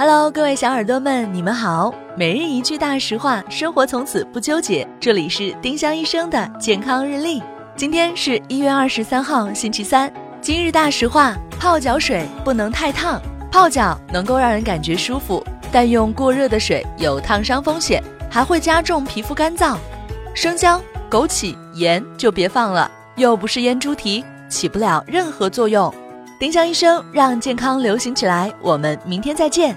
Hello，各位小耳朵们，你们好。每日一句大实话，生活从此不纠结。这里是丁香医生的健康日历。今天是一月二十三号，星期三。今日大实话：泡脚水不能太烫。泡脚能够让人感觉舒服，但用过热的水有烫伤风险，还会加重皮肤干燥。生姜、枸杞、盐就别放了，又不是腌猪蹄，起不了任何作用。丁香医生让健康流行起来，我们明天再见。